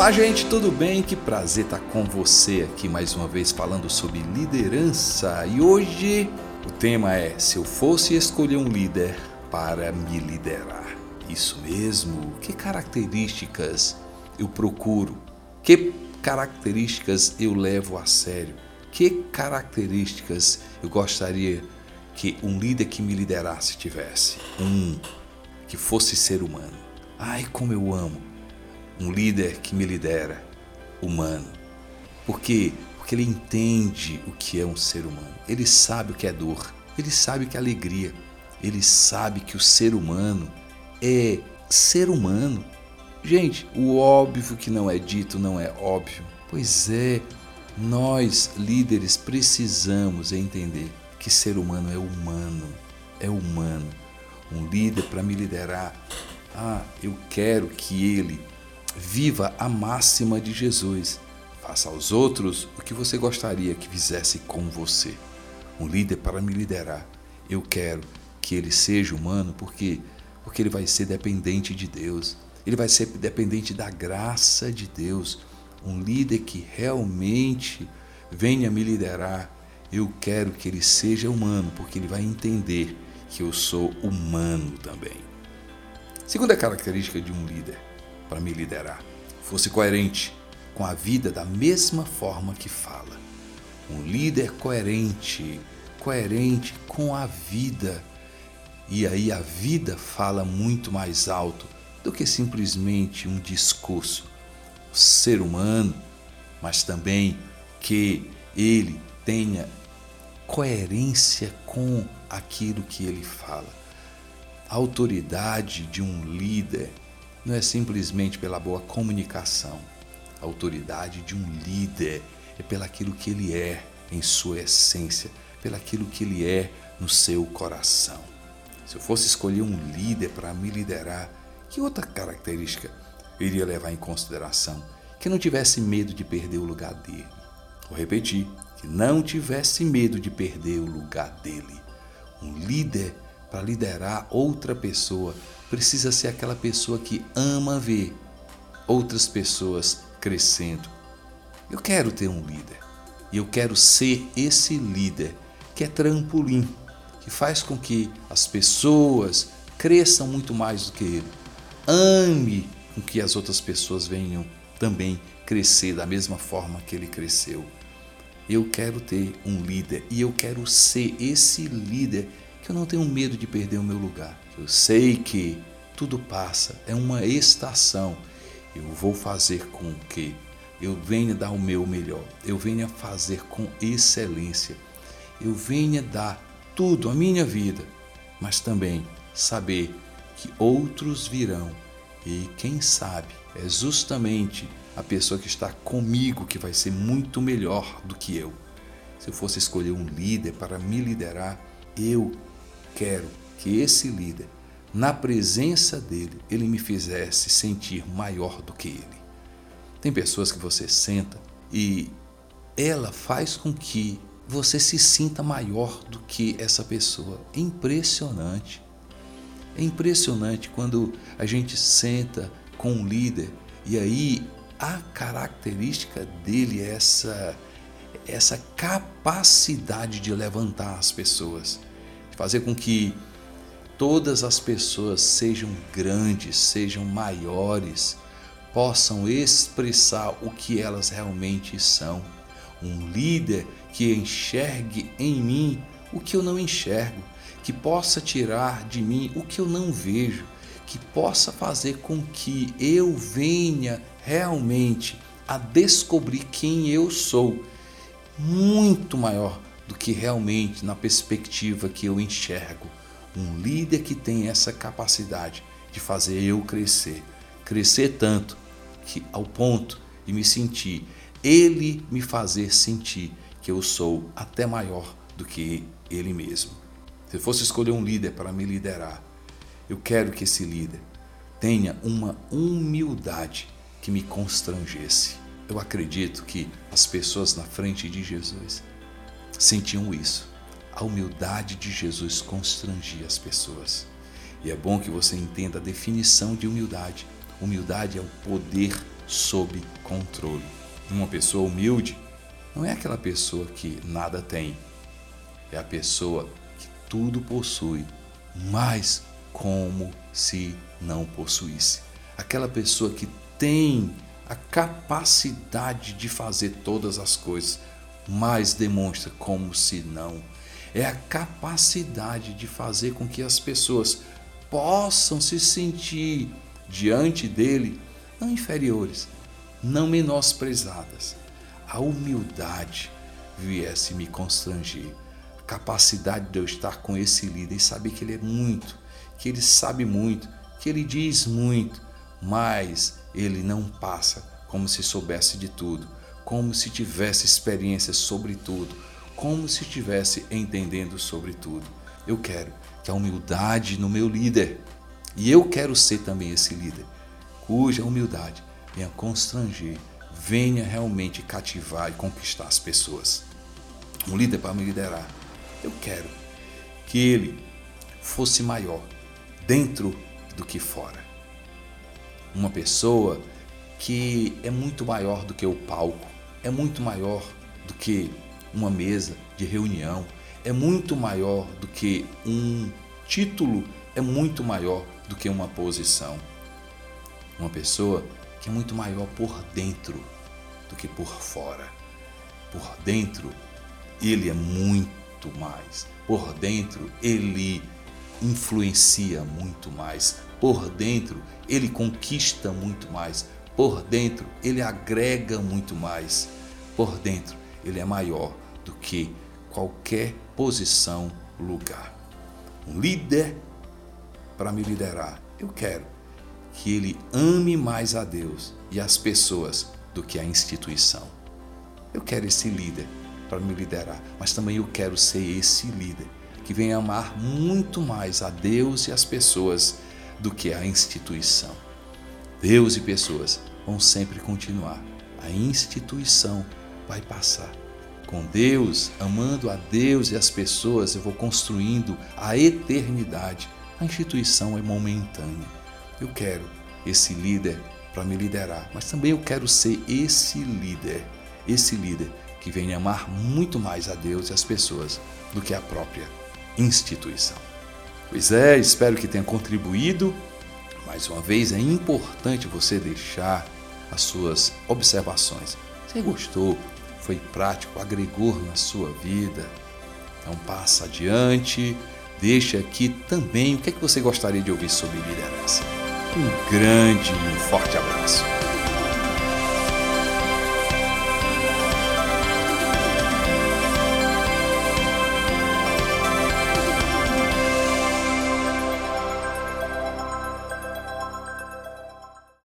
Olá, gente, tudo bem? Que prazer estar com você aqui mais uma vez falando sobre liderança. E hoje o tema é: se eu fosse escolher um líder para me liderar. Isso mesmo. Que características eu procuro? Que características eu levo a sério? Que características eu gostaria que um líder que me liderasse tivesse? Um que fosse ser humano. Ai, como eu amo um líder que me lidera, humano. Por quê? Porque ele entende o que é um ser humano. Ele sabe o que é dor. Ele sabe o que é alegria. Ele sabe que o ser humano é ser humano. Gente, o óbvio que não é dito não é óbvio. Pois é, nós líderes precisamos entender que ser humano é humano. É humano. Um líder para me liderar, ah, eu quero que ele Viva a máxima de Jesus. Faça aos outros o que você gostaria que fizesse com você. Um líder para me liderar. Eu quero que ele seja humano porque porque ele vai ser dependente de Deus. Ele vai ser dependente da graça de Deus. Um líder que realmente venha me liderar. Eu quero que ele seja humano, porque ele vai entender que eu sou humano também. Segunda característica de um líder, para me liderar. Fosse coerente com a vida da mesma forma que fala. Um líder coerente, coerente com a vida. E aí a vida fala muito mais alto do que simplesmente um discurso. O ser humano, mas também que ele tenha coerência com aquilo que ele fala. A autoridade de um líder não é simplesmente pela boa comunicação. A autoridade de um líder é pelaquilo que ele é em sua essência, pelaquilo que ele é no seu coração. Se eu fosse escolher um líder para me liderar, que outra característica eu iria levar em consideração? Que não tivesse medo de perder o lugar dele. Vou repetir, que não tivesse medo de perder o lugar dele. Um líder para liderar outra pessoa precisa ser aquela pessoa que ama ver outras pessoas crescendo. Eu quero ter um líder e eu quero ser esse líder que é trampolim, que faz com que as pessoas cresçam muito mais do que ele. Ame com que as outras pessoas venham também crescer da mesma forma que ele cresceu. Eu quero ter um líder e eu quero ser esse líder que eu não tenho medo de perder o meu lugar. Eu sei que tudo passa, é uma estação. Eu vou fazer com que eu venha dar o meu melhor, eu venha fazer com excelência, eu venha dar tudo a minha vida, mas também saber que outros virão e quem sabe é justamente a pessoa que está comigo que vai ser muito melhor do que eu. Se eu fosse escolher um líder para me liderar, eu quero que esse líder, na presença dele, ele me fizesse sentir maior do que ele. Tem pessoas que você senta e ela faz com que você se sinta maior do que essa pessoa. É impressionante. É impressionante quando a gente senta com um líder e aí a característica dele é essa essa capacidade de levantar as pessoas fazer com que todas as pessoas sejam grandes, sejam maiores, possam expressar o que elas realmente são. Um líder que enxergue em mim o que eu não enxergo, que possa tirar de mim o que eu não vejo, que possa fazer com que eu venha realmente a descobrir quem eu sou, muito maior do que realmente na perspectiva que eu enxergo. Um líder que tem essa capacidade de fazer eu crescer, crescer tanto que ao ponto de me sentir, ele me fazer sentir que eu sou até maior do que ele mesmo. Se eu fosse escolher um líder para me liderar, eu quero que esse líder tenha uma humildade que me constrangesse. Eu acredito que as pessoas na frente de Jesus sentiam isso. A humildade de Jesus constrangia as pessoas. E é bom que você entenda a definição de humildade. Humildade é o poder sob controle. Uma pessoa humilde não é aquela pessoa que nada tem, é a pessoa que tudo possui, mas como se não possuísse. Aquela pessoa que tem a capacidade de fazer todas as coisas, mas demonstra como se não. É a capacidade de fazer com que as pessoas possam se sentir diante dele não inferiores, não menosprezadas. A humildade viesse me constranger, a capacidade de eu estar com esse líder e saber que ele é muito, que ele sabe muito, que ele diz muito, mas ele não passa como se soubesse de tudo, como se tivesse experiência sobre tudo, como se estivesse entendendo sobre tudo. Eu quero que a humildade no meu líder, e eu quero ser também esse líder, cuja humildade venha constranger, venha realmente cativar e conquistar as pessoas. Um líder para me liderar, eu quero que ele fosse maior dentro do que fora. Uma pessoa que é muito maior do que o palco, é muito maior do que uma mesa de reunião, é muito maior do que um título, é muito maior do que uma posição. Uma pessoa que é muito maior por dentro do que por fora. Por dentro, ele é muito mais. Por dentro, ele influencia muito mais. Por dentro, ele conquista muito mais. Por dentro, ele agrega muito mais. Por dentro, ele é maior do que qualquer posição, lugar. Um líder para me liderar, eu quero que ele ame mais a Deus e as pessoas do que a instituição. Eu quero esse líder para me liderar, mas também eu quero ser esse líder que venha amar muito mais a Deus e as pessoas do que a instituição. Deus e pessoas vão sempre continuar, a instituição vai passar. Com Deus, amando a Deus e as pessoas, eu vou construindo a eternidade. A instituição é momentânea. Eu quero esse líder para me liderar, mas também eu quero ser esse líder, esse líder que venha amar muito mais a Deus e as pessoas do que a própria instituição. Pois é, espero que tenha contribuído. Mais uma vez, é importante você deixar as suas observações. Você gostou? foi prático, agregou na sua vida. Então passa adiante, deixa aqui também o que, é que você gostaria de ouvir sobre liderança. Um grande e um forte abraço.